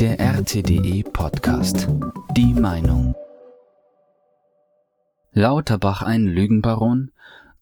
Der RTDE Podcast. Die Meinung. Lauterbach ein Lügenbaron?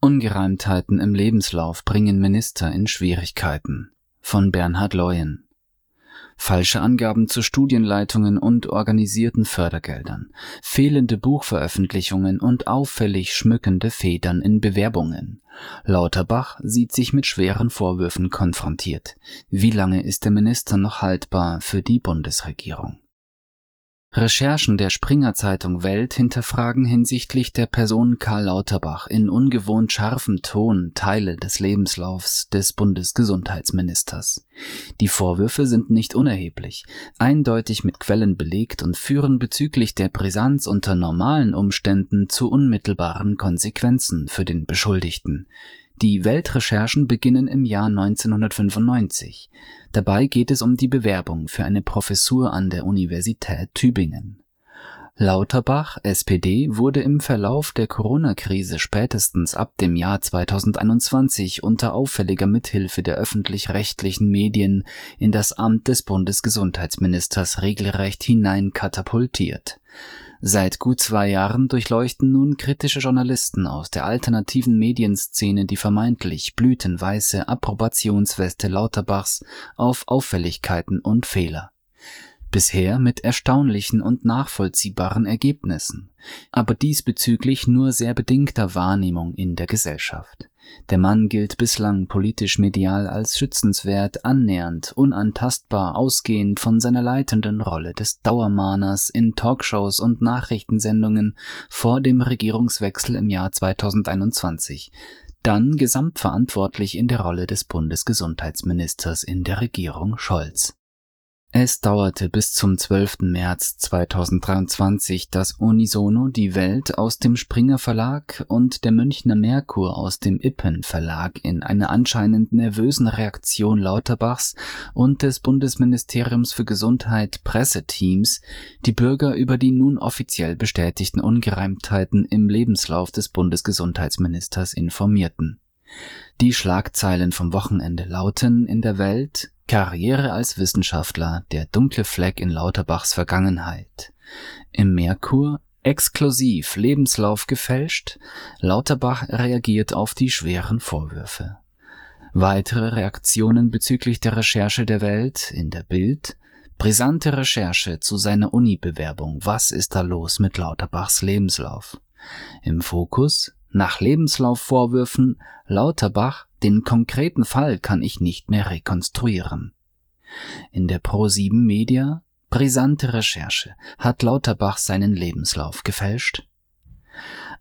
Ungereimtheiten im Lebenslauf bringen Minister in Schwierigkeiten. Von Bernhard Leuen falsche Angaben zu Studienleitungen und organisierten Fördergeldern, fehlende Buchveröffentlichungen und auffällig schmückende Federn in Bewerbungen. Lauterbach sieht sich mit schweren Vorwürfen konfrontiert. Wie lange ist der Minister noch haltbar für die Bundesregierung? Recherchen der Springer Zeitung Welt hinterfragen hinsichtlich der Person Karl Lauterbach in ungewohnt scharfem Ton Teile des Lebenslaufs des Bundesgesundheitsministers. Die Vorwürfe sind nicht unerheblich, eindeutig mit Quellen belegt und führen bezüglich der Brisanz unter normalen Umständen zu unmittelbaren Konsequenzen für den Beschuldigten. Die Weltrecherchen beginnen im Jahr 1995. Dabei geht es um die Bewerbung für eine Professur an der Universität Tübingen. Lauterbach, SPD, wurde im Verlauf der Corona-Krise spätestens ab dem Jahr 2021 unter auffälliger Mithilfe der öffentlich-rechtlichen Medien in das Amt des Bundesgesundheitsministers regelrecht hineinkatapultiert. Seit gut zwei Jahren durchleuchten nun kritische Journalisten aus der alternativen Medienszene die vermeintlich blütenweiße Approbationsweste Lauterbachs auf Auffälligkeiten und Fehler bisher mit erstaunlichen und nachvollziehbaren Ergebnissen, aber diesbezüglich nur sehr bedingter Wahrnehmung in der Gesellschaft. Der Mann gilt bislang politisch medial als schützenswert, annähernd, unantastbar, ausgehend von seiner leitenden Rolle des Dauermahners in Talkshows und Nachrichtensendungen vor dem Regierungswechsel im Jahr 2021, dann gesamtverantwortlich in der Rolle des Bundesgesundheitsministers in der Regierung Scholz. Es dauerte bis zum 12. März 2023, dass Unisono die Welt aus dem Springer Verlag und der Münchner Merkur aus dem Ippen Verlag in einer anscheinend nervösen Reaktion Lauterbachs und des Bundesministeriums für Gesundheit Presseteams die Bürger über die nun offiziell bestätigten Ungereimtheiten im Lebenslauf des Bundesgesundheitsministers informierten. Die Schlagzeilen vom Wochenende lauten in der Welt Karriere als Wissenschaftler, der dunkle Fleck in Lauterbachs Vergangenheit. Im Merkur exklusiv Lebenslauf gefälscht, Lauterbach reagiert auf die schweren Vorwürfe. Weitere Reaktionen bezüglich der Recherche der Welt in der Bild, brisante Recherche zu seiner Uni-Bewerbung, was ist da los mit Lauterbachs Lebenslauf? Im Fokus nach Lebenslaufvorwürfen Lauterbach, den konkreten Fall kann ich nicht mehr rekonstruieren. In der Pro7 Media brisante Recherche hat Lauterbach seinen Lebenslauf gefälscht.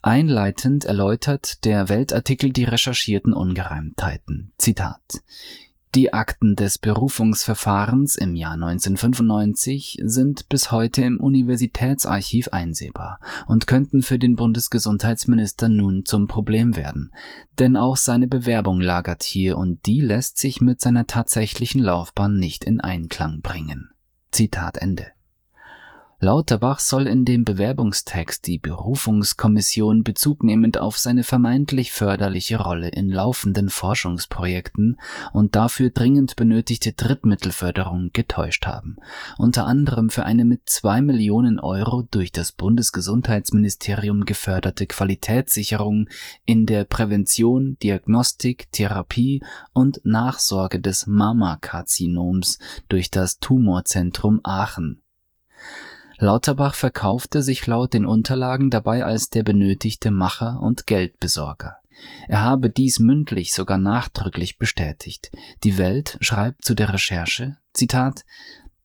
Einleitend erläutert der Weltartikel die recherchierten Ungereimtheiten. Zitat die Akten des Berufungsverfahrens im Jahr 1995 sind bis heute im Universitätsarchiv einsehbar und könnten für den Bundesgesundheitsminister nun zum Problem werden, denn auch seine Bewerbung lagert hier und die lässt sich mit seiner tatsächlichen Laufbahn nicht in Einklang bringen. Zitat Ende. Lauterbach soll in dem Bewerbungstext die Berufungskommission bezugnehmend auf seine vermeintlich förderliche Rolle in laufenden Forschungsprojekten und dafür dringend benötigte Drittmittelförderung getäuscht haben, unter anderem für eine mit zwei Millionen Euro durch das Bundesgesundheitsministerium geförderte Qualitätssicherung in der Prävention, Diagnostik, Therapie und Nachsorge des Mammakarzinoms durch das Tumorzentrum Aachen Lauterbach verkaufte sich laut den Unterlagen dabei als der benötigte Macher und Geldbesorger. Er habe dies mündlich sogar nachdrücklich bestätigt. Die Welt schreibt zu der Recherche, Zitat,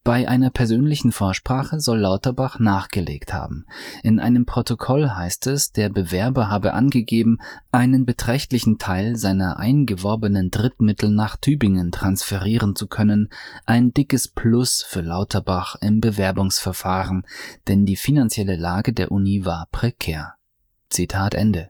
bei einer persönlichen Vorsprache soll Lauterbach nachgelegt haben. In einem Protokoll heißt es, der Bewerber habe angegeben, einen beträchtlichen Teil seiner eingeworbenen Drittmittel nach Tübingen transferieren zu können, ein dickes Plus für Lauterbach im Bewerbungsverfahren, denn die finanzielle Lage der Uni war prekär. Zitat Ende.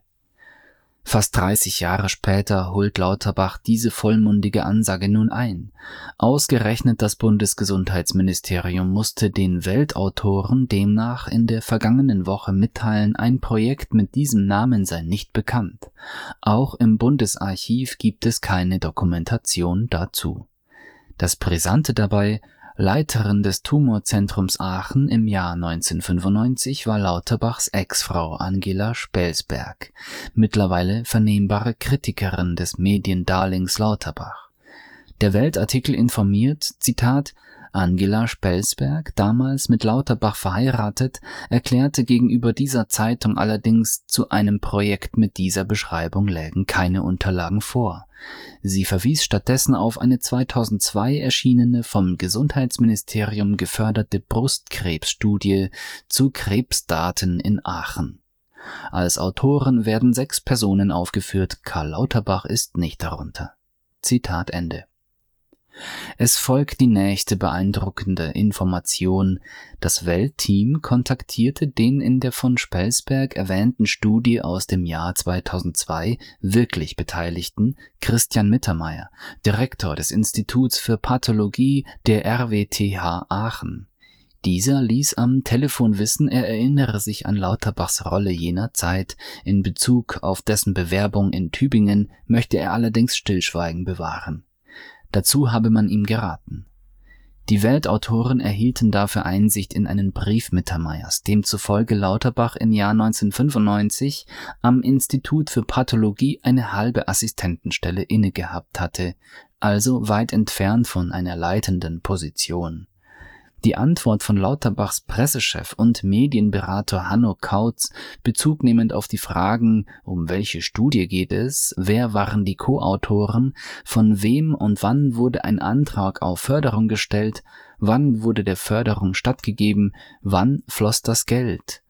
Fast 30 Jahre später holt Lauterbach diese vollmundige Ansage nun ein. Ausgerechnet das Bundesgesundheitsministerium musste den Weltautoren demnach in der vergangenen Woche mitteilen, ein Projekt mit diesem Namen sei nicht bekannt. Auch im Bundesarchiv gibt es keine Dokumentation dazu. Das Brisante dabei, Leiterin des Tumorzentrums Aachen im Jahr 1995 war Lauterbachs Ex-Frau Angela Spelsberg, mittlerweile vernehmbare Kritikerin des Mediendarlings Lauterbach. Der Weltartikel informiert, Zitat, Angela Spelsberg, damals mit Lauterbach verheiratet, erklärte gegenüber dieser Zeitung allerdings, zu einem Projekt mit dieser Beschreibung lägen keine Unterlagen vor. Sie verwies stattdessen auf eine 2002 erschienene vom Gesundheitsministerium geförderte Brustkrebsstudie zu Krebsdaten in Aachen. Als Autoren werden sechs Personen aufgeführt, Karl Lauterbach ist nicht darunter. Zitat Ende. Es folgt die nächste beeindruckende Information: Das Weltteam kontaktierte den in der von Spelsberg erwähnten Studie aus dem Jahr 2002 wirklich Beteiligten Christian Mittermeier, Direktor des Instituts für Pathologie der RWTH Aachen. Dieser ließ am Telefon wissen, er erinnere sich an Lauterbachs Rolle jener Zeit, in Bezug auf dessen Bewerbung in Tübingen möchte er allerdings Stillschweigen bewahren Dazu habe man ihm geraten. Die Weltautoren erhielten dafür Einsicht in einen Brief Mittermeiers, demzufolge Lauterbach im Jahr 1995 am Institut für Pathologie eine halbe Assistentenstelle innegehabt hatte, also weit entfernt von einer leitenden Position die Antwort von Lauterbachs Pressechef und Medienberater Hanno Kautz, bezugnehmend auf die Fragen, um welche Studie geht es, wer waren die Co-Autoren, von wem und wann wurde ein Antrag auf Förderung gestellt, wann wurde der Förderung stattgegeben, wann floss das Geld.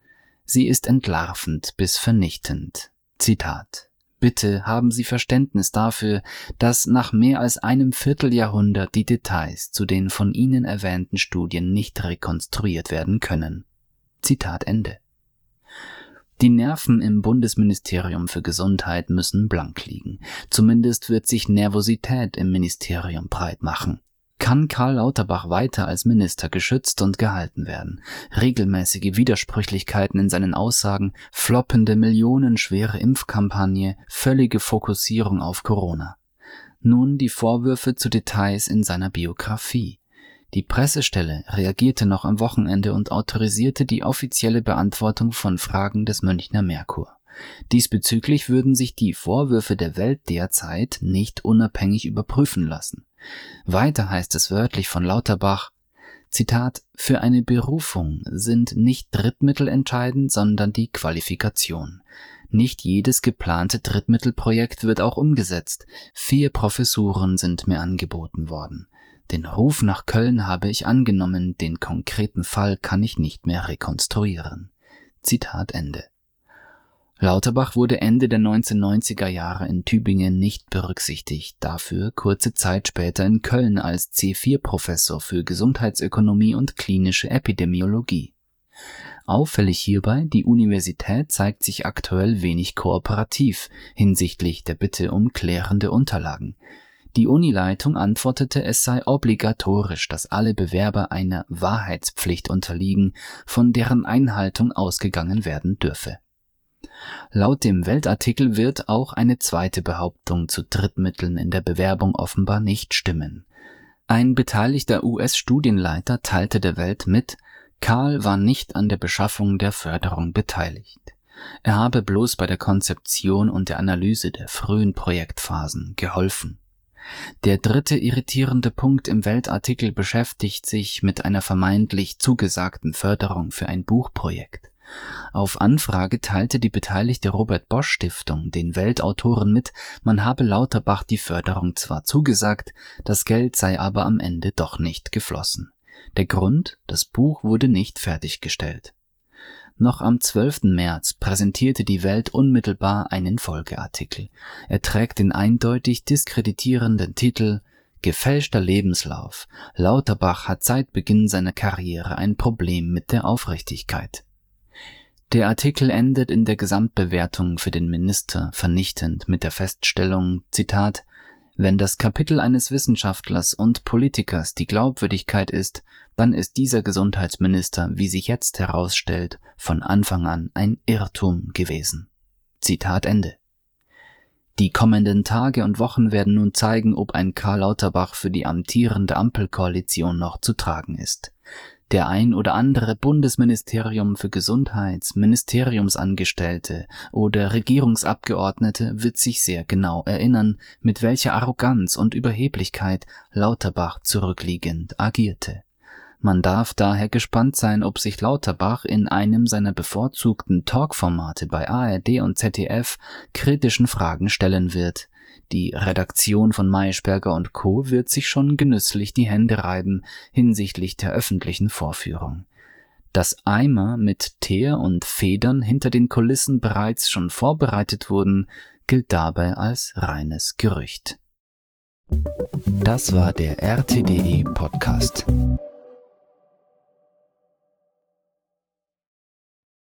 Sie ist entlarvend bis vernichtend. Zitat Bitte haben Sie Verständnis dafür, dass nach mehr als einem Vierteljahrhundert die Details zu den von Ihnen erwähnten Studien nicht rekonstruiert werden können. Zitat Ende. Die Nerven im Bundesministerium für Gesundheit müssen blank liegen. Zumindest wird sich Nervosität im Ministerium breit machen kann Karl Lauterbach weiter als Minister geschützt und gehalten werden. Regelmäßige Widersprüchlichkeiten in seinen Aussagen, floppende millionenschwere Impfkampagne, völlige Fokussierung auf Corona. Nun die Vorwürfe zu Details in seiner Biografie. Die Pressestelle reagierte noch am Wochenende und autorisierte die offizielle Beantwortung von Fragen des Münchner Merkur. Diesbezüglich würden sich die Vorwürfe der Welt derzeit nicht unabhängig überprüfen lassen. Weiter heißt es wörtlich von Lauterbach, Zitat, für eine Berufung sind nicht Drittmittel entscheidend, sondern die Qualifikation. Nicht jedes geplante Drittmittelprojekt wird auch umgesetzt. Vier Professuren sind mir angeboten worden. Den Ruf nach Köln habe ich angenommen, den konkreten Fall kann ich nicht mehr rekonstruieren. Zitat Ende. Lauterbach wurde Ende der 1990er Jahre in Tübingen nicht berücksichtigt, dafür kurze Zeit später in Köln als C4-Professor für Gesundheitsökonomie und klinische Epidemiologie. Auffällig hierbei, die Universität zeigt sich aktuell wenig kooperativ hinsichtlich der Bitte um klärende Unterlagen. Die Unileitung antwortete, es sei obligatorisch, dass alle Bewerber einer Wahrheitspflicht unterliegen, von deren Einhaltung ausgegangen werden dürfe Laut dem Weltartikel wird auch eine zweite Behauptung zu Drittmitteln in der Bewerbung offenbar nicht stimmen. Ein beteiligter US-Studienleiter teilte der Welt mit, Karl war nicht an der Beschaffung der Förderung beteiligt. Er habe bloß bei der Konzeption und der Analyse der frühen Projektphasen geholfen. Der dritte irritierende Punkt im Weltartikel beschäftigt sich mit einer vermeintlich zugesagten Förderung für ein Buchprojekt. Auf Anfrage teilte die beteiligte Robert Bosch Stiftung den Weltautoren mit, man habe Lauterbach die Förderung zwar zugesagt, das Geld sei aber am Ende doch nicht geflossen. Der Grund, das Buch wurde nicht fertiggestellt. Noch am 12. März präsentierte die Welt unmittelbar einen Folgeartikel. Er trägt den eindeutig diskreditierenden Titel Gefälschter Lebenslauf. Lauterbach hat seit Beginn seiner Karriere ein Problem mit der Aufrichtigkeit. Der Artikel endet in der Gesamtbewertung für den Minister vernichtend mit der Feststellung, Zitat, wenn das Kapitel eines Wissenschaftlers und Politikers die Glaubwürdigkeit ist, dann ist dieser Gesundheitsminister, wie sich jetzt herausstellt, von Anfang an ein Irrtum gewesen. Zitat Ende. Die kommenden Tage und Wochen werden nun zeigen, ob ein Karl Lauterbach für die amtierende Ampelkoalition noch zu tragen ist. Der ein oder andere Bundesministerium für Gesundheits, Ministeriumsangestellte oder Regierungsabgeordnete wird sich sehr genau erinnern, mit welcher Arroganz und Überheblichkeit Lauterbach zurückliegend agierte. Man darf daher gespannt sein, ob sich Lauterbach in einem seiner bevorzugten Talkformate bei ARD und ZDF kritischen Fragen stellen wird, die Redaktion von Maischberger und Co. wird sich schon genüsslich die Hände reiben hinsichtlich der öffentlichen Vorführung. Dass Eimer mit Teer und Federn hinter den Kulissen bereits schon vorbereitet wurden, gilt dabei als reines Gerücht. Das war der RTDE Podcast.